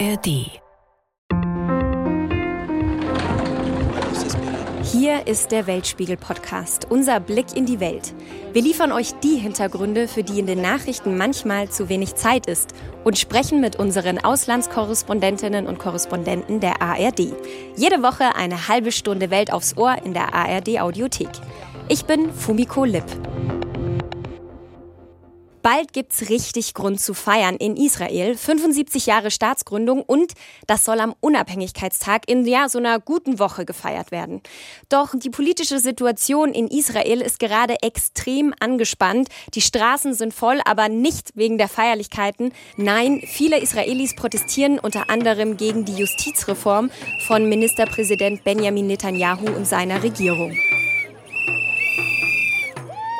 ARD. Hier ist der Weltspiegel-Podcast, unser Blick in die Welt. Wir liefern euch die Hintergründe, für die in den Nachrichten manchmal zu wenig Zeit ist und sprechen mit unseren Auslandskorrespondentinnen und Korrespondenten der ARD. Jede Woche eine halbe Stunde Welt aufs Ohr in der ARD Audiothek. Ich bin Fumiko Lipp. Bald gibt's richtig Grund zu feiern in Israel. 75 Jahre Staatsgründung und das soll am Unabhängigkeitstag in ja, so einer guten Woche gefeiert werden. Doch die politische Situation in Israel ist gerade extrem angespannt. Die Straßen sind voll, aber nicht wegen der Feierlichkeiten. Nein, viele Israelis protestieren unter anderem gegen die Justizreform von Ministerpräsident Benjamin Netanyahu und seiner Regierung.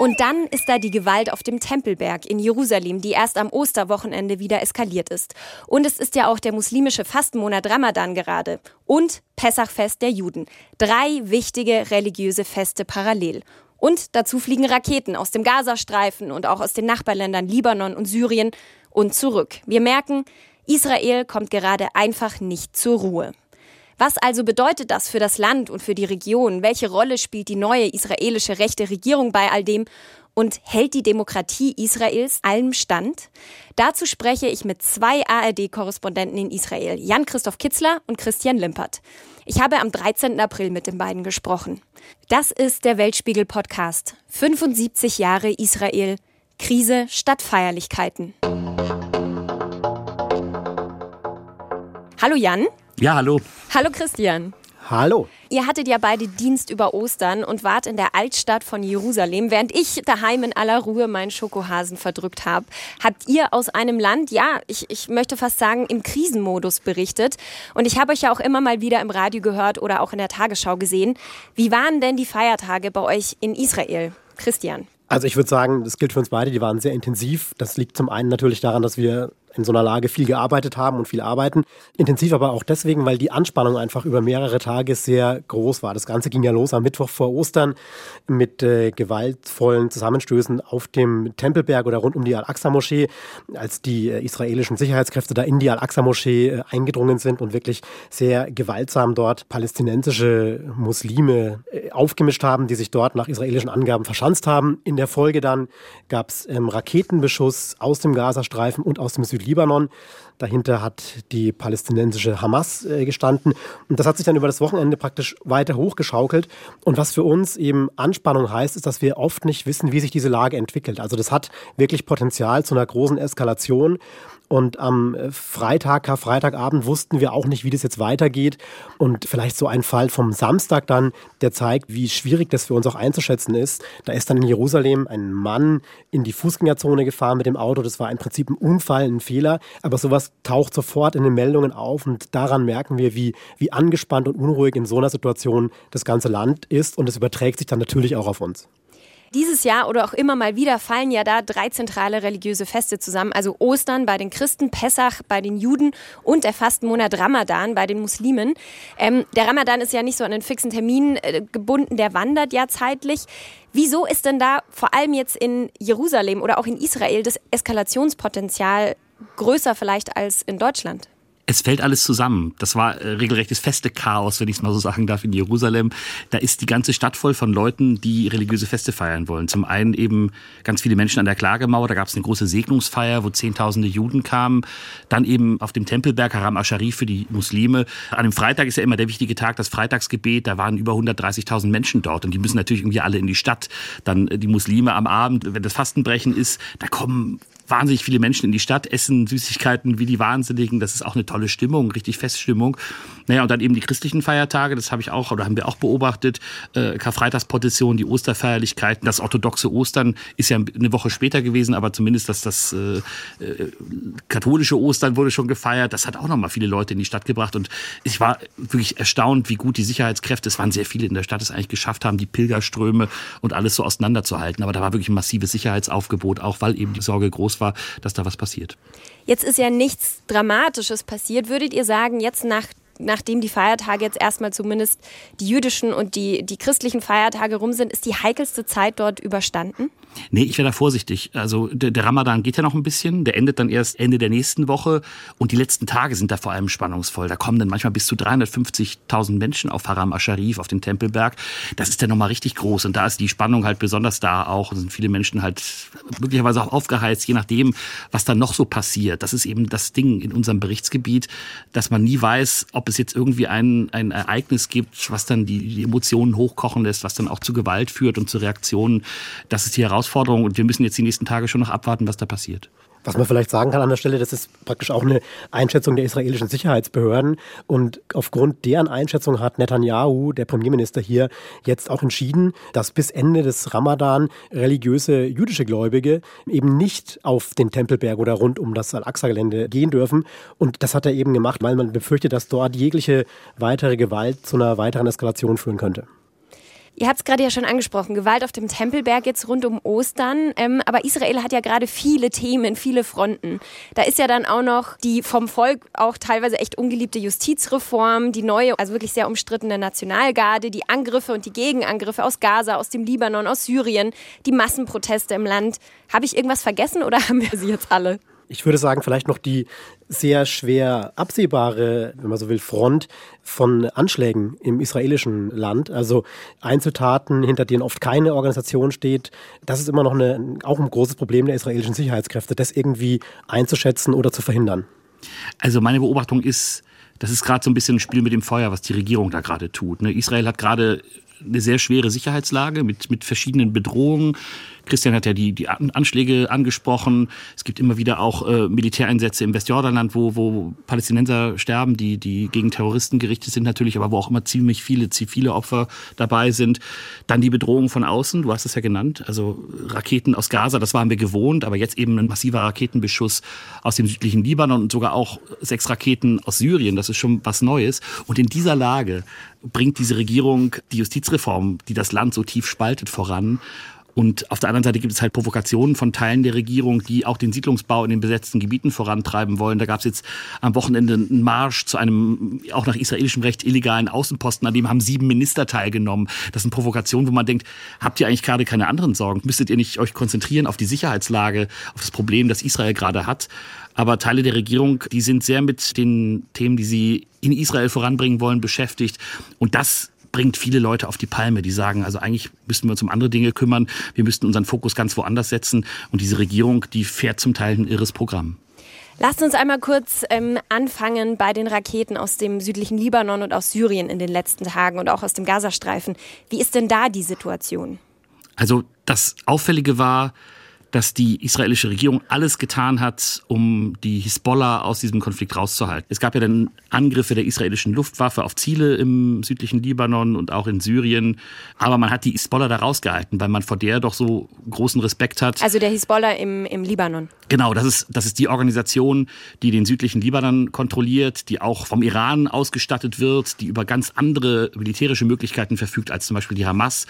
Und dann ist da die Gewalt auf dem Tempelberg in Jerusalem, die erst am Osterwochenende wieder eskaliert ist. Und es ist ja auch der muslimische Fastenmonat Ramadan gerade. Und Pessachfest der Juden. Drei wichtige religiöse Feste parallel. Und dazu fliegen Raketen aus dem Gazastreifen und auch aus den Nachbarländern Libanon und Syrien und zurück. Wir merken, Israel kommt gerade einfach nicht zur Ruhe. Was also bedeutet das für das Land und für die Region? Welche Rolle spielt die neue israelische rechte Regierung bei all dem? Und hält die Demokratie Israels allem stand? Dazu spreche ich mit zwei ARD-Korrespondenten in Israel, Jan-Christoph Kitzler und Christian Limpert. Ich habe am 13. April mit den beiden gesprochen. Das ist der Weltspiegel-Podcast. 75 Jahre Israel. Krise statt Feierlichkeiten. Hallo Jan. Ja, hallo. Hallo Christian. Hallo. Ihr hattet ja beide Dienst über Ostern und wart in der Altstadt von Jerusalem. Während ich daheim in aller Ruhe meinen Schokohasen verdrückt habe, habt ihr aus einem Land, ja, ich, ich möchte fast sagen, im Krisenmodus berichtet. Und ich habe euch ja auch immer mal wieder im Radio gehört oder auch in der Tagesschau gesehen. Wie waren denn die Feiertage bei euch in Israel? Christian. Also ich würde sagen, das gilt für uns beide, die waren sehr intensiv. Das liegt zum einen natürlich daran, dass wir in so einer Lage viel gearbeitet haben und viel arbeiten. Intensiv aber auch deswegen, weil die Anspannung einfach über mehrere Tage sehr groß war. Das Ganze ging ja los am Mittwoch vor Ostern mit äh, gewaltvollen Zusammenstößen auf dem Tempelberg oder rund um die Al-Aqsa-Moschee, als die äh, israelischen Sicherheitskräfte da in die Al-Aqsa-Moschee äh, eingedrungen sind und wirklich sehr gewaltsam dort palästinensische Muslime äh, aufgemischt haben, die sich dort nach israelischen Angaben verschanzt haben. In der Folge dann gab es ähm, Raketenbeschuss aus dem Gazastreifen und aus dem Süd Libanon. Dahinter hat die palästinensische Hamas äh, gestanden. Und das hat sich dann über das Wochenende praktisch weiter hochgeschaukelt. Und was für uns eben Anspannung heißt, ist, dass wir oft nicht wissen, wie sich diese Lage entwickelt. Also das hat wirklich Potenzial zu einer großen Eskalation. Und am äh, Freitag, Karfreitagabend wussten wir auch nicht, wie das jetzt weitergeht. Und vielleicht so ein Fall vom Samstag dann, der zeigt, wie schwierig das für uns auch einzuschätzen ist. Da ist dann in Jerusalem ein Mann in die Fußgängerzone gefahren mit dem Auto. Das war im Prinzip ein Unfall, ein Fehler. Aber sowas taucht sofort in den Meldungen auf. Und daran merken wir, wie, wie angespannt und unruhig in so einer Situation das ganze Land ist. Und es überträgt sich dann natürlich auch auf uns. Dieses Jahr oder auch immer mal wieder fallen ja da drei zentrale religiöse Feste zusammen. Also Ostern bei den Christen, Pessach bei den Juden und der Fastenmonat Ramadan bei den Muslimen. Ähm, der Ramadan ist ja nicht so an einen fixen Termin äh, gebunden, der wandert ja zeitlich. Wieso ist denn da vor allem jetzt in Jerusalem oder auch in Israel das Eskalationspotenzial größer vielleicht als in Deutschland? Es fällt alles zusammen. Das war äh, regelrechtes feste Chaos, wenn ich es mal so sagen darf, in Jerusalem. Da ist die ganze Stadt voll von Leuten, die religiöse Feste feiern wollen. Zum einen eben ganz viele Menschen an der Klagemauer, da gab es eine große Segnungsfeier, wo zehntausende Juden kamen. Dann eben auf dem Tempelberg Haram Asharif für die Muslime. An dem Freitag ist ja immer der wichtige Tag, das Freitagsgebet. Da waren über 130.000 Menschen dort und die müssen natürlich irgendwie alle in die Stadt. Dann äh, die Muslime am Abend, wenn das Fastenbrechen ist, da kommen wahnsinnig viele Menschen in die Stadt, essen Süßigkeiten wie die Wahnsinnigen. Das ist auch eine tolle Stimmung, richtig Feststimmung. Naja, und dann eben die christlichen Feiertage, das habe ich auch oder haben wir auch beobachtet. Äh, Karfreitagsprozession, die Osterfeierlichkeiten, das orthodoxe Ostern ist ja eine Woche später gewesen, aber zumindest das, das äh, äh, katholische Ostern wurde schon gefeiert. Das hat auch nochmal viele Leute in die Stadt gebracht. Und ich war wirklich erstaunt, wie gut die Sicherheitskräfte, es waren sehr viele in der Stadt, es eigentlich geschafft haben, die Pilgerströme und alles so auseinanderzuhalten. Aber da war wirklich ein massives Sicherheitsaufgebot, auch weil eben die Sorge groß war, dass da was passiert. Jetzt ist ja nichts Dramatisches passiert. Würdet ihr sagen, jetzt nach nachdem die Feiertage jetzt erstmal zumindest die jüdischen und die, die christlichen Feiertage rum sind, ist die heikelste Zeit dort überstanden? Nee, ich wäre da vorsichtig. Also der, der, Ramadan geht ja noch ein bisschen, der endet dann erst Ende der nächsten Woche und die letzten Tage sind da vor allem spannungsvoll. Da kommen dann manchmal bis zu 350.000 Menschen auf Haram Asharif, auf den Tempelberg. Das ist ja nochmal richtig groß und da ist die Spannung halt besonders da auch. Und sind viele Menschen halt möglicherweise auch aufgeheizt, je nachdem, was dann noch so passiert. Das ist eben das Ding in unserem Berichtsgebiet, dass man nie weiß, ob es jetzt irgendwie ein, ein Ereignis gibt, was dann die, die Emotionen hochkochen lässt, was dann auch zu Gewalt führt und zu Reaktionen. Das ist die Herausforderung und wir müssen jetzt die nächsten Tage schon noch abwarten, was da passiert. Was man vielleicht sagen kann an der Stelle, das ist praktisch auch eine Einschätzung der israelischen Sicherheitsbehörden. Und aufgrund deren Einschätzung hat Netanyahu, der Premierminister hier, jetzt auch entschieden, dass bis Ende des Ramadan religiöse jüdische Gläubige eben nicht auf den Tempelberg oder rund um das Al-Aqsa-Gelände gehen dürfen. Und das hat er eben gemacht, weil man befürchtet, dass dort jegliche weitere Gewalt zu einer weiteren Eskalation führen könnte. Ihr habt es gerade ja schon angesprochen, Gewalt auf dem Tempelberg jetzt rund um Ostern. Ähm, aber Israel hat ja gerade viele Themen, viele Fronten. Da ist ja dann auch noch die vom Volk auch teilweise echt ungeliebte Justizreform, die neue, also wirklich sehr umstrittene Nationalgarde, die Angriffe und die Gegenangriffe aus Gaza, aus dem Libanon, aus Syrien, die Massenproteste im Land. Habe ich irgendwas vergessen oder haben wir sie jetzt alle? Ich würde sagen, vielleicht noch die sehr schwer absehbare, wenn man so will, Front von Anschlägen im israelischen Land. Also Einzeltaten, hinter denen oft keine Organisation steht. Das ist immer noch eine, auch ein großes Problem der israelischen Sicherheitskräfte, das irgendwie einzuschätzen oder zu verhindern. Also meine Beobachtung ist, das ist gerade so ein bisschen ein Spiel mit dem Feuer, was die Regierung da gerade tut. Ne? Israel hat gerade eine sehr schwere Sicherheitslage mit, mit verschiedenen Bedrohungen. Christian hat ja die, die Anschläge angesprochen. Es gibt immer wieder auch äh, Militäreinsätze im Westjordanland, wo, wo Palästinenser sterben, die, die gegen Terroristen gerichtet sind natürlich, aber wo auch immer ziemlich viele zivile Opfer dabei sind. Dann die Bedrohung von außen, du hast es ja genannt, also Raketen aus Gaza, das waren wir gewohnt, aber jetzt eben ein massiver Raketenbeschuss aus dem südlichen Libanon und sogar auch sechs Raketen aus Syrien, das ist schon was Neues. Und in dieser Lage bringt diese Regierung die Justizreform, die das Land so tief spaltet, voran und auf der anderen Seite gibt es halt Provokationen von Teilen der Regierung, die auch den Siedlungsbau in den besetzten Gebieten vorantreiben wollen. Da gab es jetzt am Wochenende einen Marsch zu einem auch nach israelischem Recht illegalen Außenposten, an dem haben sieben Minister teilgenommen. Das sind Provokationen, wo man denkt, habt ihr eigentlich gerade keine anderen Sorgen? Müsstet ihr nicht euch konzentrieren auf die Sicherheitslage, auf das Problem, das Israel gerade hat? Aber Teile der Regierung, die sind sehr mit den Themen, die sie in Israel voranbringen wollen, beschäftigt. Und das bringt viele Leute auf die Palme, die sagen, also eigentlich müssten wir uns um andere Dinge kümmern, wir müssten unseren Fokus ganz woanders setzen. Und diese Regierung, die fährt zum Teil ein irres Programm. Lasst uns einmal kurz ähm, anfangen bei den Raketen aus dem südlichen Libanon und aus Syrien in den letzten Tagen und auch aus dem Gazastreifen. Wie ist denn da die Situation? Also das Auffällige war, dass die israelische Regierung alles getan hat, um die Hisbollah aus diesem Konflikt rauszuhalten. Es gab ja dann Angriffe der israelischen Luftwaffe auf Ziele im südlichen Libanon und auch in Syrien. Aber man hat die Hisbollah da rausgehalten, weil man vor der doch so großen Respekt hat. Also der Hisbollah im, im Libanon. Genau, das ist, das ist die Organisation, die den südlichen Libanon kontrolliert, die auch vom Iran ausgestattet wird, die über ganz andere militärische Möglichkeiten verfügt als zum Beispiel die Hamas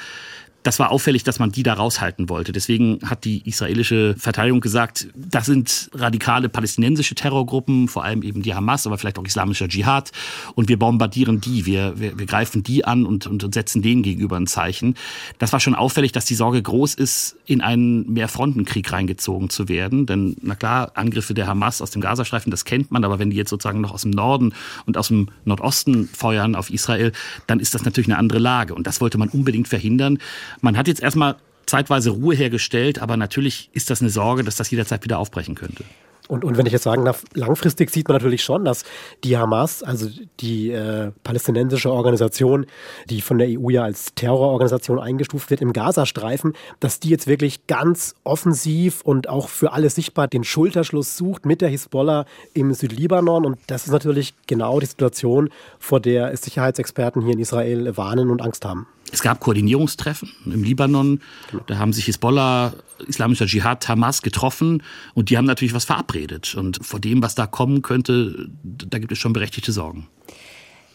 das war auffällig, dass man die da raushalten wollte. Deswegen hat die israelische Verteidigung gesagt, das sind radikale palästinensische Terrorgruppen, vor allem eben die Hamas, aber vielleicht auch islamischer Dschihad. Und wir bombardieren die, wir, wir, wir greifen die an und, und, setzen denen gegenüber ein Zeichen. Das war schon auffällig, dass die Sorge groß ist, in einen Mehrfrontenkrieg reingezogen zu werden. Denn, na klar, Angriffe der Hamas aus dem Gazastreifen, das kennt man, aber wenn die jetzt sozusagen noch aus dem Norden und aus dem Nordosten feuern auf Israel, dann ist das natürlich eine andere Lage. Und das wollte man unbedingt verhindern. Man hat jetzt erstmal zeitweise Ruhe hergestellt, aber natürlich ist das eine Sorge, dass das jederzeit wieder aufbrechen könnte. Und, und wenn ich jetzt sagen darf, langfristig sieht man natürlich schon, dass die Hamas, also die äh, palästinensische Organisation, die von der EU ja als Terrororganisation eingestuft wird im Gazastreifen, dass die jetzt wirklich ganz offensiv und auch für alle sichtbar den Schulterschluss sucht mit der Hisbollah im Südlibanon. Und das ist natürlich genau die Situation, vor der Sicherheitsexperten hier in Israel warnen und Angst haben. Es gab Koordinierungstreffen im Libanon. Da haben sich Hisbollah, Islamischer Dschihad, Hamas getroffen und die haben natürlich was verabredet. Und vor dem, was da kommen könnte, da gibt es schon berechtigte Sorgen.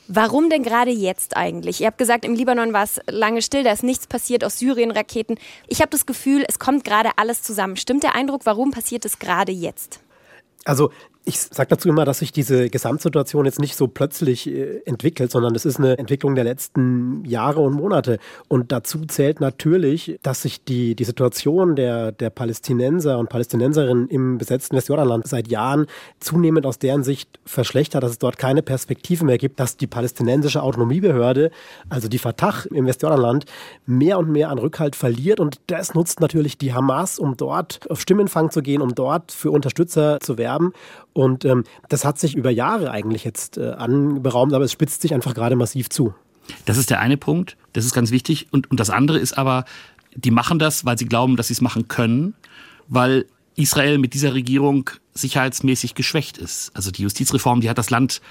Warum denn gerade jetzt eigentlich? Ihr habt gesagt, im Libanon war es lange still, da ist nichts passiert aus Syrien Raketen. Ich habe das Gefühl, es kommt gerade alles zusammen. Stimmt der Eindruck, warum passiert es gerade jetzt? Also Ich sage dazu immer, dass sich diese Gesamtsituation jetzt nicht so plötzlich äh, entwickelt, sondern es ist eine Entwicklung der letzten Jahre und Monate. Und dazu zählt natürlich, dass sich die, die Situation der, der Palästinenser und Palästinenserinnen im besetzten Westjordanland seit Jahren zunehmend aus deren Sicht verschlechtert, dass es dort keine Perspektive mehr gibt, dass die palästinensische Autonomiebehörde, also die Fatah im Westjordanland, mehr und mehr an Rückhalt verliert. Und das nutzt natürlich die Hamas, um dort auf Stimmenfang zu gehen, um dort für Unterstützer zu werben. Und ähm, das hat sich über Jahre eigentlich jetzt äh, anberaumt, aber es spitzt sich einfach gerade massiv zu. Das ist der eine Punkt, das ist ganz wichtig. Und, und das andere ist aber, die machen das, weil sie glauben, dass sie es machen können, weil Israel mit dieser Regierung sicherheitsmäßig geschwächt ist. Also die Justizreform, die hat das Land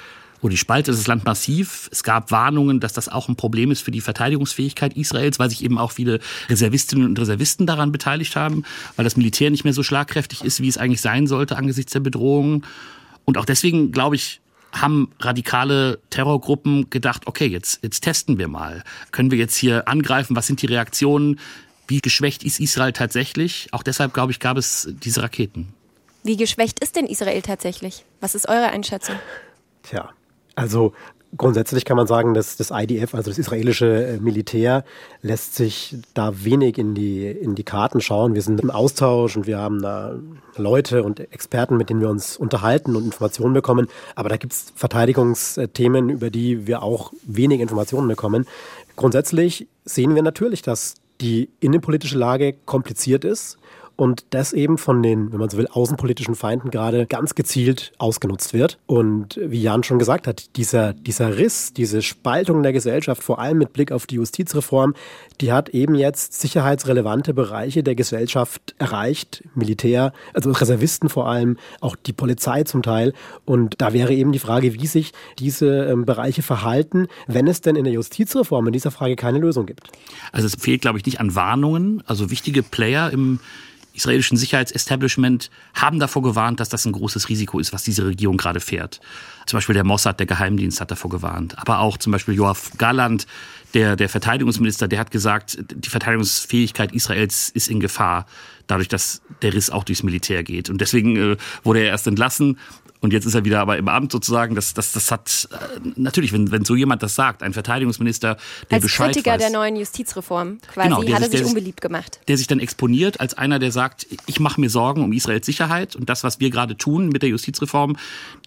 oder die spaltet das Land massiv. Es gab Warnungen, dass das auch ein Problem ist für die Verteidigungsfähigkeit Israels, weil sich eben auch viele Reservistinnen und Reservisten daran beteiligt haben, weil das Militär nicht mehr so schlagkräftig ist, wie es eigentlich sein sollte angesichts der Bedrohungen. Und auch deswegen, glaube ich, haben radikale Terrorgruppen gedacht, okay, jetzt, jetzt testen wir mal. Können wir jetzt hier angreifen? Was sind die Reaktionen? Wie geschwächt ist Israel tatsächlich? Auch deshalb, glaube ich, gab es diese Raketen. Wie geschwächt ist denn Israel tatsächlich? Was ist eure Einschätzung? Tja, also Grundsätzlich kann man sagen, dass das IDF, also das israelische äh, Militär, lässt sich da wenig in die, in die Karten schauen. Wir sind im Austausch und wir haben da Leute und Experten, mit denen wir uns unterhalten und Informationen bekommen. Aber da gibt es Verteidigungsthemen, über die wir auch wenig Informationen bekommen. Grundsätzlich sehen wir natürlich, dass die innenpolitische Lage kompliziert ist und das eben von den, wenn man so will, außenpolitischen Feinden gerade ganz gezielt ausgenutzt wird. Und wie Jan schon gesagt hat, dieser, dieser Riss, diese Spaltung der Gesellschaft, vor allem mit Blick auf die Justizreform, die hat eben jetzt sicherheitsrelevante Bereiche der Gesellschaft erreicht, Militär, also Reservisten vor allem, auch die Polizei zum Teil. Und da wäre eben die Frage, wie sich diese ähm, Bereiche verhalten, wenn es denn in der Justizreform in dieser Frage keine Lösung gibt. Also es fehlt, glaube ich, nicht an Warnungen. Also wichtige Player im israelischen Sicherheitsestablishment haben davor gewarnt, dass das ein großes Risiko ist, was diese Regierung gerade fährt. Zum Beispiel der Mossad, der Geheimdienst, hat davor gewarnt. Aber auch zum Beispiel Joachim Galland, der, der Verteidigungsminister, der hat gesagt, die Verteidigungsfähigkeit Israels ist in Gefahr, dadurch, dass der Riss auch durchs Militär geht. Und deswegen äh, wurde er erst entlassen. Und jetzt ist er wieder aber im Amt sozusagen. Das, das, das hat äh, natürlich, wenn, wenn so jemand das sagt, ein Verteidigungsminister, der als Bescheid Kritiker weiß, der neuen Justizreform quasi Genau, der hat er sich- sich unbeliebt gemacht. der sich dann exponiert als einer, der sagt, ich mache mir Sorgen um Israels Sicherheit und das, was wir gerade tun mit der Justizreform,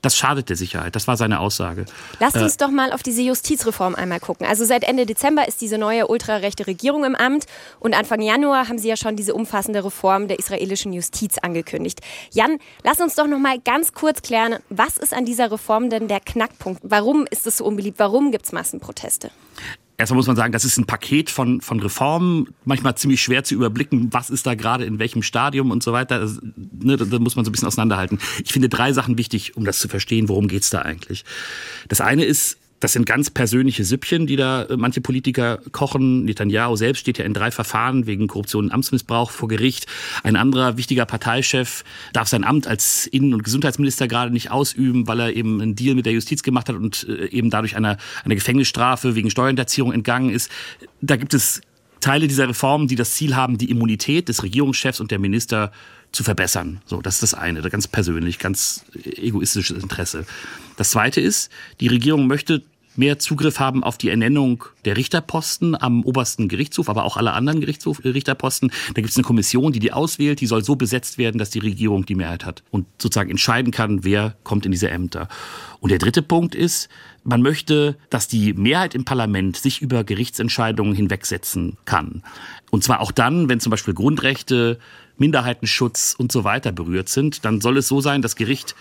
das schadet der Sicherheit. Das war seine Aussage. Lasst Äh. uns doch mal auf diese Justizreform einmal gucken. Also seit Ende Dezember ist diese neue ultrarechte Regierung im Amt und Anfang Januar haben sie ja schon diese umfassende Reform der israelischen Justiz angekündigt. Jan, lass uns doch noch mal ganz kurz klären, was ist an dieser Reform denn der Knackpunkt? Warum ist es so unbeliebt? Warum gibt es Massenproteste? Erstmal muss man sagen, das ist ein Paket von, von Reformen, manchmal ziemlich schwer zu überblicken, was ist da gerade in welchem Stadium und so weiter. Das, ne, da, muss man so ein bisschen auseinanderhalten. Ich finde drei Sachen wichtig, um das zu verstehen, worum geht's da eigentlich. Das eine ist, das sind ganz persönliche Süppchen, die da äh, manche Politiker kochen. Netanyahu selbst steht ja in drei Verfahren wegen Korruption und Amtsmissbrauch vor Gericht. Ein anderer wichtiger Parteichef darf sein Amt als Innen- und Gesundheitsminister gerade nicht ausüben, weil er eben einen Deal mit der Justiz gemacht hat und äh, eben dadurch einer, einer Gefängnisstrafe wegen Steuerhinterziehung entgangen ist. Da gibt es Teile dieser Reformen, die das Ziel haben, die Immunität des Regierungschefs und der Minister zu verbessern. So, das ist das eine, ganz persönlich, ganz egoistisches Interesse. Das zweite ist, die Regierung möchte mehr Zugriff haben auf die Ernennung der Richterposten am obersten Gerichtshof, aber auch alle anderen Gerichtshof, äh, Richterposten. Da gibt es eine Kommission, die die auswählt, die soll so besetzt werden, dass die Regierung die Mehrheit hat und sozusagen entscheiden kann, wer kommt in diese Ämter. Und der dritte Punkt ist, man möchte, dass die Mehrheit im Parlament sich über Gerichtsentscheidungen hinwegsetzen kann. Und zwar auch dann, wenn zum Beispiel Grundrechte, Minderheitenschutz und so weiter berührt sind, dann soll es so sein, das Gericht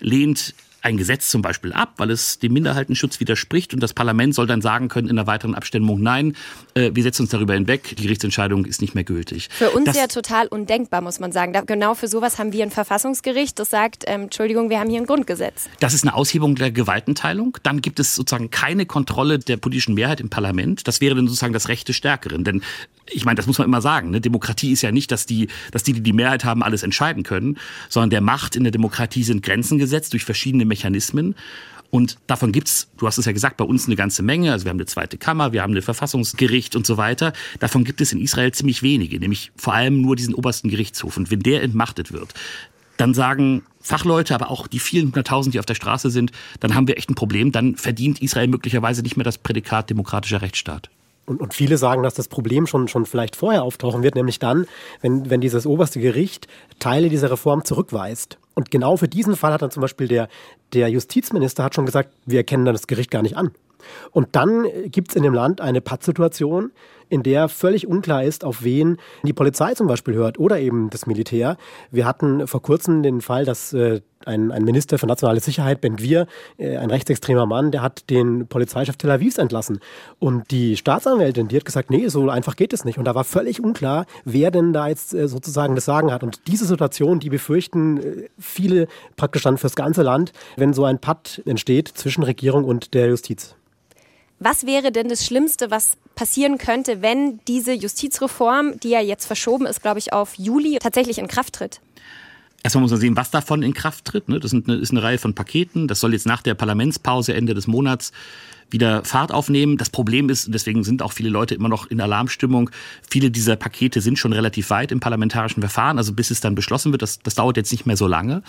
lehnt ein Gesetz zum Beispiel ab, weil es dem Minderheitenschutz widerspricht und das Parlament soll dann sagen können in einer weiteren Abstimmung, nein, äh, wir setzen uns darüber hinweg, die Gerichtsentscheidung ist nicht mehr gültig. Für uns das, ja total undenkbar, muss man sagen. Da, genau für sowas haben wir ein Verfassungsgericht, das sagt, ähm, Entschuldigung, wir haben hier ein Grundgesetz. Das ist eine Aushebung der Gewaltenteilung. Dann gibt es sozusagen keine Kontrolle der politischen Mehrheit im Parlament. Das wäre dann sozusagen das Recht des Stärkeren. Denn ich meine, das muss man immer sagen. Ne? Demokratie ist ja nicht, dass die, dass die, die die Mehrheit haben, alles entscheiden können, sondern der Macht in der Demokratie sind Grenzen gesetzt durch verschiedene Mechanismen. Und davon gibt's, du hast es ja gesagt, bei uns eine ganze Menge. Also wir haben eine zweite Kammer, wir haben ein Verfassungsgericht und so weiter. Davon gibt es in Israel ziemlich wenige, nämlich vor allem nur diesen obersten Gerichtshof. Und wenn der entmachtet wird, dann sagen Fachleute, aber auch die vielen hunderttausend, die auf der Straße sind, dann haben wir echt ein Problem. Dann verdient Israel möglicherweise nicht mehr das Prädikat demokratischer Rechtsstaat. Und, und viele sagen, dass das Problem schon, schon vielleicht vorher auftauchen wird, nämlich dann, wenn, wenn dieses oberste Gericht Teile dieser Reform zurückweist. Und genau für diesen Fall hat dann zum Beispiel der, der Justizminister hat schon gesagt, wir erkennen dann das Gericht gar nicht an. Und dann gibt es in dem Land eine Pattsituation, in der völlig unklar ist, auf wen die Polizei zum Beispiel hört oder eben das Militär. Wir hatten vor kurzem den Fall, dass äh, ein, ein Minister für nationale Sicherheit, Ben Gvir, äh, ein rechtsextremer Mann, der hat den Polizeichef Tel Avivs entlassen. Und die Staatsanwältin, die hat gesagt, nee, so einfach geht es nicht. Und da war völlig unklar, wer denn da jetzt äh, sozusagen das Sagen hat. Und diese Situation, die befürchten äh, viele praktisch dann fürs ganze Land, wenn so ein Patt entsteht zwischen Regierung und der Justiz. Was wäre denn das Schlimmste, was passieren könnte, wenn diese Justizreform, die ja jetzt verschoben ist, glaube ich, auf Juli, tatsächlich in Kraft tritt? Erstmal muss man sehen, was davon in Kraft tritt. Ne? Das ist eine Reihe von Paketen. Das soll jetzt nach der Parlamentspause Ende des Monats wieder Fahrt aufnehmen. Das Problem ist, deswegen sind auch viele Leute immer noch in Alarmstimmung, viele dieser Pakete sind schon relativ weit im parlamentarischen Verfahren. Also bis es dann beschlossen wird, das, das dauert jetzt nicht mehr so lange.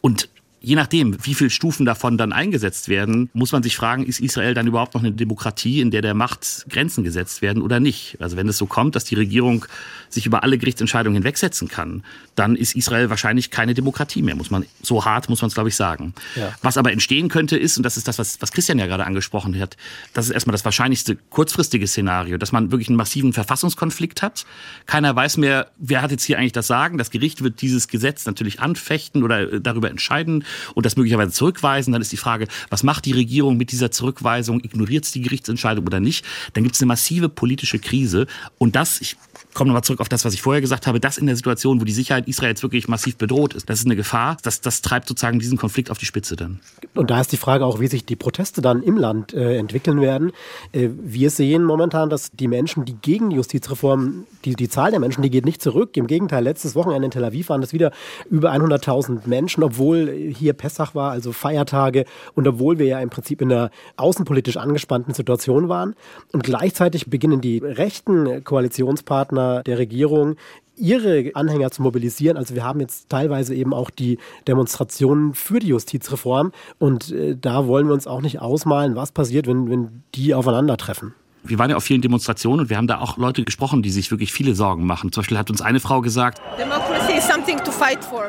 Und Je nachdem, wie viele Stufen davon dann eingesetzt werden, muss man sich fragen, ist Israel dann überhaupt noch eine Demokratie, in der der Macht Grenzen gesetzt werden oder nicht? Also wenn es so kommt, dass die Regierung sich über alle Gerichtsentscheidungen hinwegsetzen kann, dann ist Israel wahrscheinlich keine Demokratie mehr, muss man, so hart muss man es glaube ich sagen. Ja. Was aber entstehen könnte ist, und das ist das, was, was Christian ja gerade angesprochen hat, das ist erstmal das wahrscheinlichste kurzfristige Szenario, dass man wirklich einen massiven Verfassungskonflikt hat. Keiner weiß mehr, wer hat jetzt hier eigentlich das Sagen. Das Gericht wird dieses Gesetz natürlich anfechten oder darüber entscheiden und das möglicherweise zurückweisen. Dann ist die Frage, was macht die Regierung mit dieser Zurückweisung? Ignoriert es die Gerichtsentscheidung oder nicht? Dann gibt es eine massive politische Krise. Und das, ich komme nochmal zurück auf das, was ich vorher gesagt habe, das in der Situation, wo die Sicherheit Israels wirklich massiv bedroht ist, das ist eine Gefahr. Das, das treibt sozusagen diesen Konflikt auf die Spitze dann. Und da ist die Frage auch, wie sich die Proteste dann im Land äh, entwickeln werden. Äh, wir sehen momentan, dass die Menschen, die gegen Justizreform, die, die Zahl der Menschen, die geht nicht zurück. Im Gegenteil, letztes Wochenende in Tel Aviv waren das wieder über 100.000 Menschen, obwohl hier Pessach war, also Feiertage, und obwohl wir ja im Prinzip in einer außenpolitisch angespannten Situation waren. Und gleichzeitig beginnen die rechten Koalitionspartner der Regierung ihre Anhänger zu mobilisieren. Also wir haben jetzt teilweise eben auch die Demonstrationen für die Justizreform und äh, da wollen wir uns auch nicht ausmalen, was passiert, wenn, wenn die aufeinandertreffen. Wir waren ja auf vielen Demonstrationen und wir haben da auch Leute gesprochen, die sich wirklich viele Sorgen machen. Zum Beispiel hat uns eine Frau gesagt,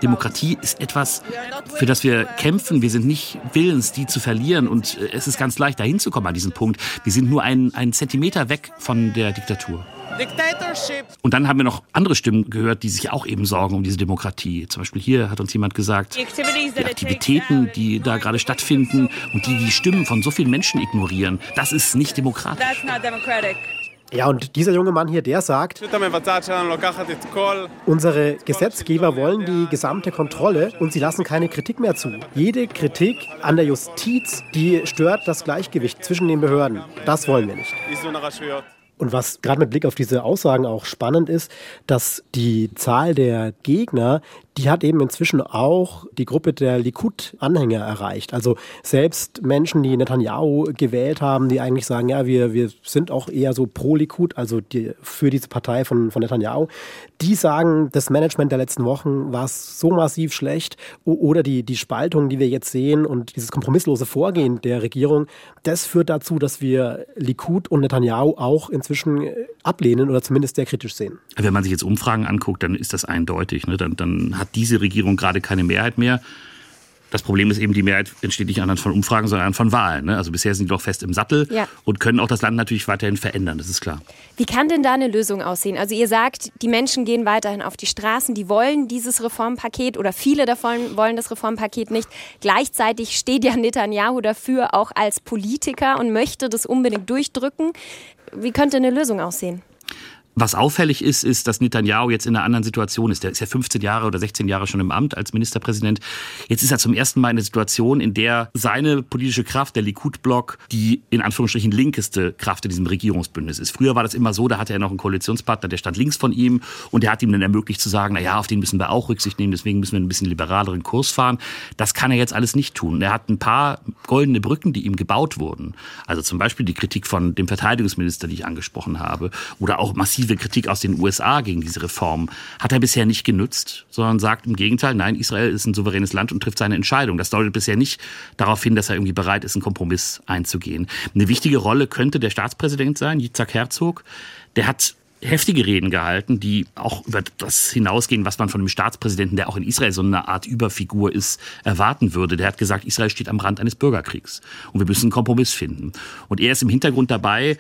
Demokratie ist etwas, für das wir kämpfen. Wir sind nicht willens, die zu verlieren. Und äh, es ist ganz leicht, dahin zu kommen an diesem Punkt. Wir sind nur einen, einen Zentimeter weg von der Diktatur. Und dann haben wir noch andere Stimmen gehört, die sich auch eben sorgen um diese Demokratie. Zum Beispiel hier hat uns jemand gesagt, die Aktivitäten, die da gerade stattfinden und die die Stimmen von so vielen Menschen ignorieren, das ist nicht demokratisch. Ja, und dieser junge Mann hier, der sagt, unsere Gesetzgeber wollen die gesamte Kontrolle und sie lassen keine Kritik mehr zu. Jede Kritik an der Justiz, die stört das Gleichgewicht zwischen den Behörden. Das wollen wir nicht. Und was gerade mit Blick auf diese Aussagen auch spannend ist, dass die Zahl der Gegner die hat eben inzwischen auch die Gruppe der Likud-Anhänger erreicht. Also selbst Menschen, die Netanyahu gewählt haben, die eigentlich sagen, ja, wir, wir sind auch eher so pro Likud, also die, für diese Partei von, von Netanyahu, die sagen, das Management der letzten Wochen war so massiv schlecht oder die, die Spaltung, die wir jetzt sehen und dieses kompromisslose Vorgehen der Regierung, das führt dazu, dass wir Likud und Netanyahu auch inzwischen ablehnen oder zumindest sehr kritisch sehen. Wenn man sich jetzt Umfragen anguckt, dann ist das eindeutig. Ne? Dann, dann hat diese Regierung gerade keine Mehrheit mehr. Das Problem ist eben, die Mehrheit entsteht nicht anhand von Umfragen, sondern von Wahlen. Ne? Also bisher sind die doch fest im Sattel ja. und können auch das Land natürlich weiterhin verändern, das ist klar. Wie kann denn da eine Lösung aussehen? Also ihr sagt, die Menschen gehen weiterhin auf die Straßen, die wollen dieses Reformpaket oder viele davon wollen das Reformpaket nicht. Gleichzeitig steht ja Netanyahu dafür auch als Politiker und möchte das unbedingt durchdrücken. Wie könnte eine Lösung aussehen? Was auffällig ist, ist, dass Netanyahu jetzt in einer anderen Situation ist. Der ist ja 15 Jahre oder 16 Jahre schon im Amt als Ministerpräsident. Jetzt ist er zum ersten Mal in einer Situation, in der seine politische Kraft, der Likud-Block, die in Anführungsstrichen linkeste Kraft in diesem Regierungsbündnis ist. Früher war das immer so, da hatte er noch einen Koalitionspartner, der stand links von ihm und der hat ihm dann ermöglicht zu sagen, na ja, auf den müssen wir auch Rücksicht nehmen, deswegen müssen wir ein bisschen liberaleren Kurs fahren. Das kann er jetzt alles nicht tun. Er hat ein paar goldene Brücken, die ihm gebaut wurden. Also zum Beispiel die Kritik von dem Verteidigungsminister, die ich angesprochen habe, oder auch massiv massive Kritik aus den USA gegen diese Reform hat er bisher nicht genutzt, sondern sagt im Gegenteil, nein, Israel ist ein souveränes Land und trifft seine Entscheidung. Das deutet bisher nicht darauf hin, dass er irgendwie bereit ist, einen Kompromiss einzugehen. Eine wichtige Rolle könnte der Staatspräsident sein, Yitzhak Herzog. Der hat heftige Reden gehalten, die auch über das hinausgehen, was man von einem Staatspräsidenten, der auch in Israel so eine Art Überfigur ist, erwarten würde. Der hat gesagt, Israel steht am Rand eines Bürgerkriegs und wir müssen einen Kompromiss finden. Und er ist im Hintergrund dabei,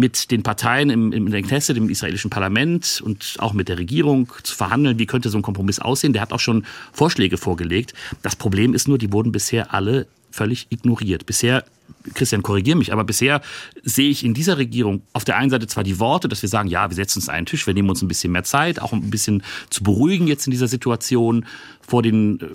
mit den Parteien im, im Knesset, im israelischen Parlament und auch mit der Regierung zu verhandeln, wie könnte so ein Kompromiss aussehen. Der hat auch schon Vorschläge vorgelegt. Das Problem ist nur, die wurden bisher alle völlig ignoriert. Bisher Christian, korrigiere mich, aber bisher sehe ich in dieser Regierung auf der einen Seite zwar die Worte, dass wir sagen, ja, wir setzen uns einen Tisch, wir nehmen uns ein bisschen mehr Zeit, auch ein bisschen zu beruhigen jetzt in dieser Situation vor den äh,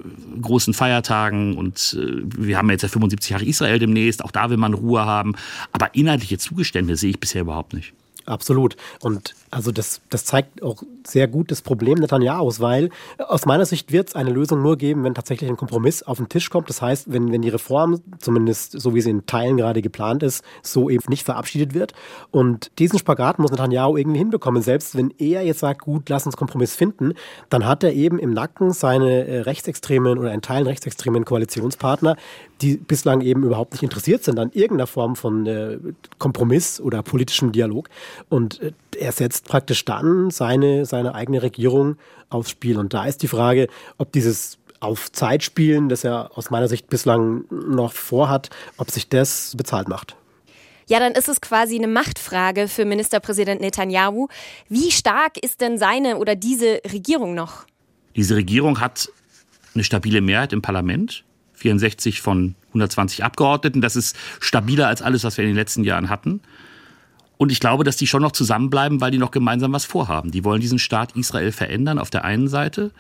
großen Feiertagen und äh, wir haben jetzt ja 75 Jahre Israel demnächst, auch da will man Ruhe haben, aber inhaltliche Zugeständnisse sehe ich bisher überhaupt nicht. Absolut. Und also das, das zeigt auch sehr gut das Problem Netanyahus, weil aus meiner Sicht wird es eine Lösung nur geben, wenn tatsächlich ein Kompromiss auf den Tisch kommt. Das heißt, wenn, wenn die Reform, zumindest so wie sie in Teilen gerade geplant ist, so eben nicht verabschiedet wird. Und diesen Spagat muss Netanyahu irgendwie hinbekommen. Selbst wenn er jetzt sagt, gut, lass uns Kompromiss finden, dann hat er eben im Nacken seine äh, rechtsextremen oder in Teilen rechtsextremen Koalitionspartner, die bislang eben überhaupt nicht interessiert sind an irgendeiner Form von äh, Kompromiss oder politischem Dialog. Und äh, er setzt praktisch dann seine, seine eigene Regierung aufs Spiel. Und da ist die Frage, ob dieses auf Zeit spielen, das er aus meiner Sicht bislang noch vorhat, ob sich das bezahlt macht. Ja, dann ist es quasi eine Machtfrage für Ministerpräsident Netanyahu. Wie stark ist denn seine oder diese Regierung noch? Diese Regierung hat eine stabile Mehrheit im Parlament. 64 von 120 Abgeordneten. Das ist stabiler als alles, was wir in den letzten Jahren hatten. Und ich glaube, dass die schon noch zusammenbleiben, weil die noch gemeinsam was vorhaben. Die wollen diesen Staat Israel verändern auf der einen Seite.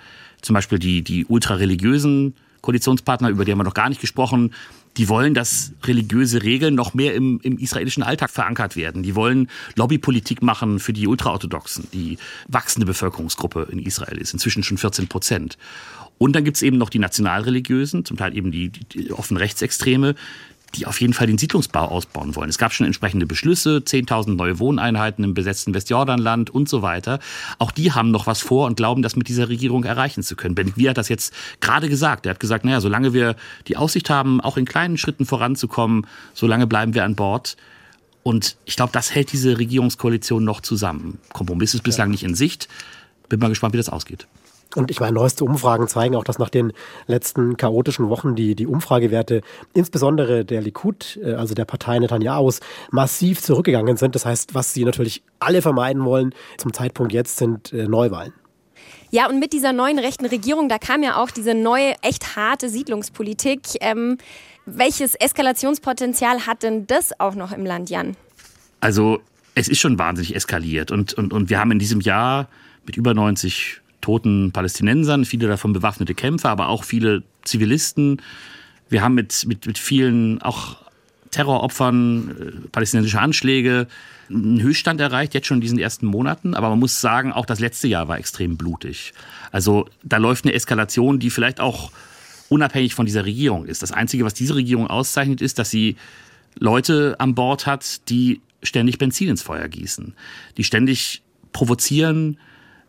Zum Beispiel die, die ultrareligiösen Koalitionspartner, über die haben wir noch gar nicht gesprochen, die wollen, dass religiöse Regeln noch mehr im, im israelischen Alltag verankert werden. Die wollen Lobbypolitik machen für die Ultraorthodoxen, die wachsende Bevölkerungsgruppe in Israel ist, inzwischen schon 14 Prozent. Und dann gibt's eben noch die Nationalreligiösen, zum Teil eben die, die, die offen Rechtsextreme, die auf jeden Fall den Siedlungsbau ausbauen wollen. Es gab schon entsprechende Beschlüsse, 10.000 neue Wohneinheiten im besetzten Westjordanland und so weiter. Auch die haben noch was vor und glauben, das mit dieser Regierung erreichen zu können. Ben Gvir hat das jetzt gerade gesagt. Er hat gesagt, naja, solange wir die Aussicht haben, auch in kleinen Schritten voranzukommen, solange bleiben wir an Bord. Und ich glaube, das hält diese Regierungskoalition noch zusammen. Kompromiss ist bislang ja. nicht in Sicht. Bin mal gespannt, wie das ausgeht. Und ich meine, neueste Umfragen zeigen auch, dass nach den letzten chaotischen Wochen die, die Umfragewerte, insbesondere der Likud, äh, also der Partei Netanyahus, massiv zurückgegangen sind. Das heißt, was sie natürlich alle vermeiden wollen zum Zeitpunkt jetzt, sind äh, Neuwahlen. Ja, und mit dieser neuen rechten Regierung, da kam ja auch diese neue, echt harte Siedlungspolitik. Ähm, welches Eskalationspotenzial hat denn das auch noch im Land, Jan? Also, es ist schon wahnsinnig eskaliert. Und, und, und wir haben in diesem Jahr mit über 90 toten Palästinensern, viele davon bewaffnete Kämpfer, aber auch viele Zivilisten. Wir haben mit, mit, mit vielen auch Terroropfern, äh, palästinensische Anschläge, einen Höchststand erreicht, jetzt schon in diesen ersten Monaten. Aber man muss sagen, auch das letzte Jahr war extrem blutig. Also da läuft eine Eskalation, die vielleicht auch unabhängig von dieser Regierung ist. Das Einzige, was diese Regierung auszeichnet, ist, dass sie Leute an Bord hat, die ständig Benzin ins Feuer gießen, die ständig provozieren,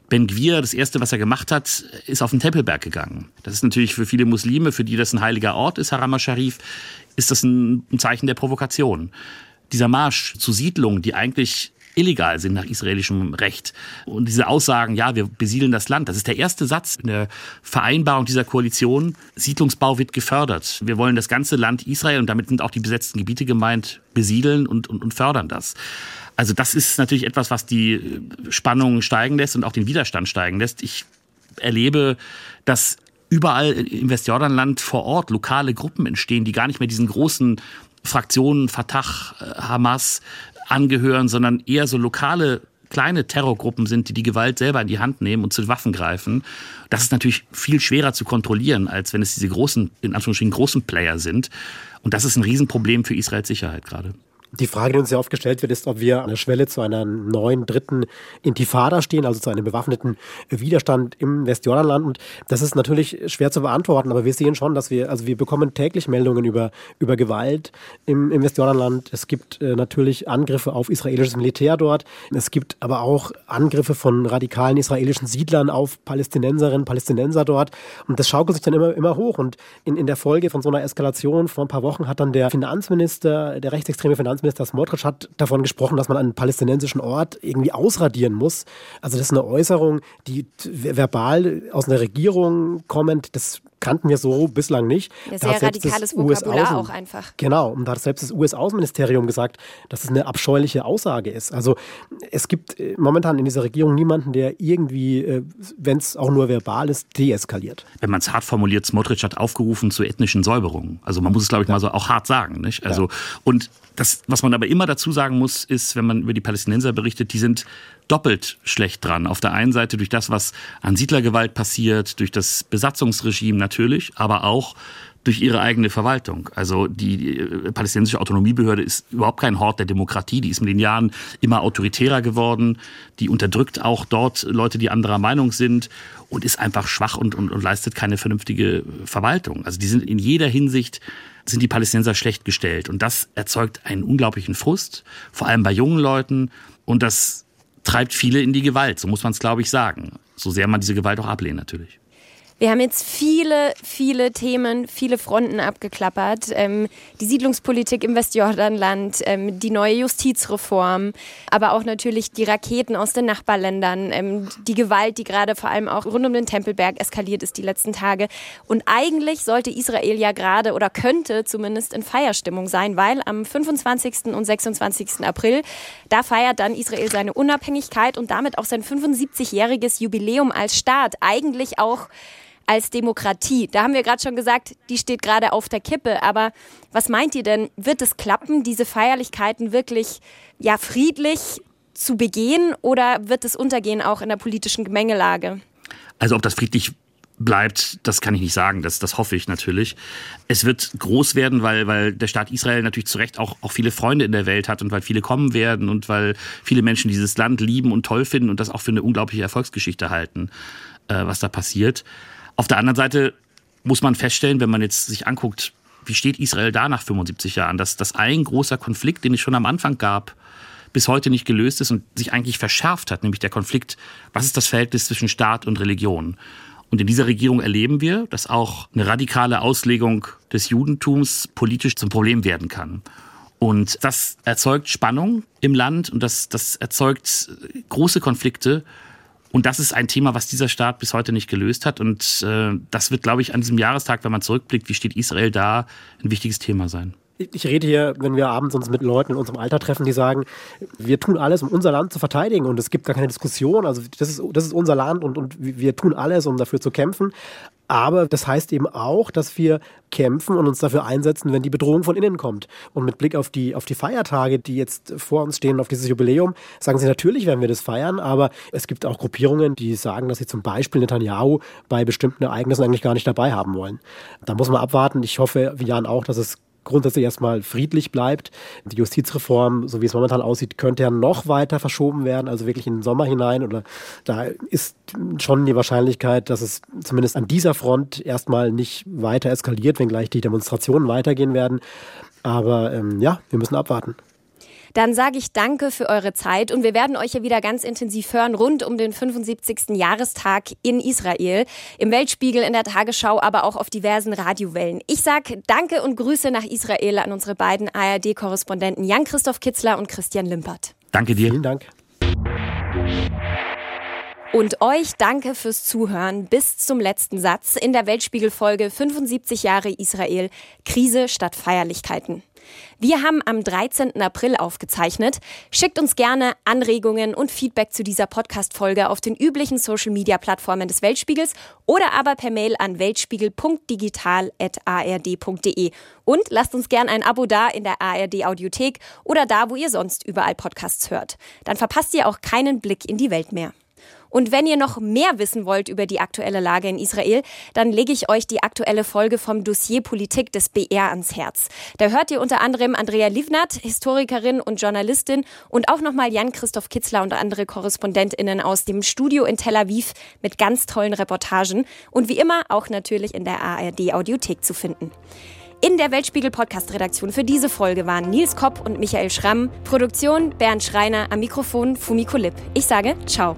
Ben Gwir, das erste, was er gemacht hat, ist auf den Tempelberg gegangen. Das ist natürlich für viele Muslime, für die das ein heiliger Ort ist, Haram al-Sharif, ist das ein, Zeichen der Provokation. Dieser Marsch zu Siedlungen, die eigentlich illegal sind nach israelischem Recht. Und diese Aussagen, ja, wir besiedeln das Land, das ist der erste Satz in der Vereinbarung dieser Koalition. Siedlungsbau wird gefördert. Wir wollen das ganze Land Israel und damit sind auch die besetzten Gebiete gemeint, besiedeln und, und, und fördern das. Also das ist natürlich etwas, was die Spannungen steigen lässt und auch den Widerstand steigen lässt. Ich erlebe, dass überall im Westjordanland vor Ort lokale Gruppen entstehen, die gar nicht mehr diesen großen Fraktionen Fatah, äh, Hamas angehören, sondern eher so lokale kleine Terrorgruppen sind, die die Gewalt selber in die Hand nehmen und zu Waffen greifen. Das ist natürlich viel schwerer zu kontrollieren, als wenn es diese großen, in Anführungsstrichen großen Player sind. Und das ist ein Riesenproblem für Israels Sicherheit gerade. Die Frage, die uns ja oft gestellt wird, ist, ob wir an der Schwelle zu einer neuen dritten Intifada stehen, also zu einem bewaffneten Widerstand im Westjordanland. Und das ist natürlich schwer zu beantworten, aber wir sehen schon, dass wir, also wir bekommen täglich Meldungen über, über Gewalt im, im Westjordanland. Es gibt äh, natürlich Angriffe auf israelisches Militär dort. Es gibt aber auch Angriffe von radikalen israelischen Siedlern auf Palästinenserinnen, Palästinenser dort. Und das schaukelt sich dann immer, immer hoch. Und in, in der Folge von so einer Eskalation vor ein paar Wochen hat dann der Finanzminister, der rechtsextreme Finanzminister, Finanzminister Smotrich hat davon gesprochen, dass man einen palästinensischen Ort irgendwie ausradieren muss. Also das ist eine Äußerung, die verbal aus einer Regierung kommend, das kannten wir so bislang nicht. Ja, sehr radikales Vokabular auch einfach. Genau, und da hat selbst das US-Außenministerium gesagt, dass es eine abscheuliche Aussage ist. Also es gibt äh, momentan in dieser Regierung niemanden, der irgendwie, äh, wenn es auch nur verbal ist, deeskaliert. Wenn man es hart formuliert, Smotrich hat aufgerufen zu ethnischen Säuberungen. Also man muss es, glaube ich, ja. mal so auch hart sagen. Nicht? Also, ja. Und das, was man aber immer dazu sagen muss, ist, wenn man über die Palästinenser berichtet, die sind doppelt schlecht dran. Auf der einen Seite durch das, was an Siedlergewalt passiert, durch das Besatzungsregime natürlich, aber auch durch ihre eigene Verwaltung. Also die äh, palästinensische Autonomiebehörde ist überhaupt kein Hort der Demokratie. Die ist mit den Jahren immer autoritärer geworden. Die unterdrückt auch dort Leute, die anderer Meinung sind und ist einfach schwach und, und, und leistet keine vernünftige Verwaltung. Also die sind in jeder Hinsicht sind die Palästinenser schlecht gestellt. Und das erzeugt einen unglaublichen Frust, vor allem bei jungen Leuten. Und das treibt viele in die Gewalt, so muss man es, glaube ich, sagen. So sehr man diese Gewalt auch ablehnt, natürlich. Wir haben jetzt viele, viele Themen, viele Fronten abgeklappert. Ähm, die Siedlungspolitik im Westjordanland, ähm, die neue Justizreform, aber auch natürlich die Raketen aus den Nachbarländern, ähm, die Gewalt, die gerade vor allem auch rund um den Tempelberg eskaliert ist die letzten Tage. Und eigentlich sollte Israel ja gerade oder könnte zumindest in Feierstimmung sein, weil am 25. und 26. April, da feiert dann Israel seine Unabhängigkeit und damit auch sein 75-jähriges Jubiläum als Staat. Eigentlich auch als Demokratie. Da haben wir gerade schon gesagt, die steht gerade auf der Kippe. Aber was meint ihr denn? Wird es klappen, diese Feierlichkeiten wirklich ja friedlich zu begehen oder wird es untergehen auch in der politischen Gemengelage? Also ob das friedlich bleibt, das kann ich nicht sagen. Das, das hoffe ich natürlich. Es wird groß werden, weil, weil der Staat Israel natürlich zu Recht auch, auch viele Freunde in der Welt hat und weil viele kommen werden und weil viele Menschen dieses Land lieben und toll finden und das auch für eine unglaubliche Erfolgsgeschichte halten, äh, was da passiert. Auf der anderen Seite muss man feststellen, wenn man jetzt sich anguckt, wie steht Israel da nach 75 Jahren, dass das ein großer Konflikt, den es schon am Anfang gab, bis heute nicht gelöst ist und sich eigentlich verschärft hat, nämlich der Konflikt, was ist das Verhältnis zwischen Staat und Religion? Und in dieser Regierung erleben wir, dass auch eine radikale Auslegung des Judentums politisch zum Problem werden kann. Und das erzeugt Spannung im Land und das, das erzeugt große Konflikte. Und das ist ein Thema, was dieser Staat bis heute nicht gelöst hat. Und äh, das wird, glaube ich, an diesem Jahrestag, wenn man zurückblickt, wie steht Israel da, ein wichtiges Thema sein. Ich rede hier, wenn wir abends uns mit Leuten in unserem Alter treffen, die sagen, wir tun alles, um unser Land zu verteidigen und es gibt gar keine Diskussion. Also das ist, das ist unser Land und, und wir tun alles, um dafür zu kämpfen. Aber das heißt eben auch, dass wir kämpfen und uns dafür einsetzen, wenn die Bedrohung von innen kommt. Und mit Blick auf die, auf die Feiertage, die jetzt vor uns stehen, auf dieses Jubiläum, sagen sie, natürlich werden wir das feiern, aber es gibt auch Gruppierungen, die sagen, dass sie zum Beispiel Netanyahu bei bestimmten Ereignissen eigentlich gar nicht dabei haben wollen. Da muss man abwarten. Ich hoffe, wie Jan auch, dass es grundsätzlich erstmal friedlich bleibt. Die Justizreform, so wie es momentan aussieht, könnte ja noch weiter verschoben werden, also wirklich in den Sommer hinein. Oder da ist schon die Wahrscheinlichkeit, dass es zumindest an dieser Front erstmal nicht weiter eskaliert, wenngleich die Demonstrationen weitergehen werden. Aber ähm, ja, wir müssen abwarten. Dann sage ich danke für eure Zeit und wir werden euch ja wieder ganz intensiv hören rund um den 75. Jahrestag in Israel, im Weltspiegel, in der Tagesschau, aber auch auf diversen Radiowellen. Ich sage danke und Grüße nach Israel an unsere beiden ARD-Korrespondenten Jan-Christoph Kitzler und Christian Limpert. Danke dir. Vielen Dank. Und euch danke fürs Zuhören bis zum letzten Satz in der Weltspiegel-Folge 75 Jahre Israel, Krise statt Feierlichkeiten. Wir haben am 13. April aufgezeichnet. Schickt uns gerne Anregungen und Feedback zu dieser Podcast-Folge auf den üblichen Social-Media-Plattformen des Weltspiegels oder aber per Mail an weltspiegel.digital.ard.de. Und lasst uns gerne ein Abo da in der ARD-Audiothek oder da, wo ihr sonst überall Podcasts hört. Dann verpasst ihr auch keinen Blick in die Welt mehr. Und wenn ihr noch mehr wissen wollt über die aktuelle Lage in Israel, dann lege ich euch die aktuelle Folge vom Dossier Politik des BR ans Herz. Da hört ihr unter anderem Andrea Livnat, Historikerin und Journalistin und auch nochmal Jan-Christoph Kitzler und andere KorrespondentInnen aus dem Studio in Tel Aviv mit ganz tollen Reportagen und wie immer auch natürlich in der ARD Audiothek zu finden. In der Weltspiegel Podcast Redaktion für diese Folge waren Nils Kopp und Michael Schramm, Produktion Bernd Schreiner, am Mikrofon Fumiko Lipp. Ich sage ciao.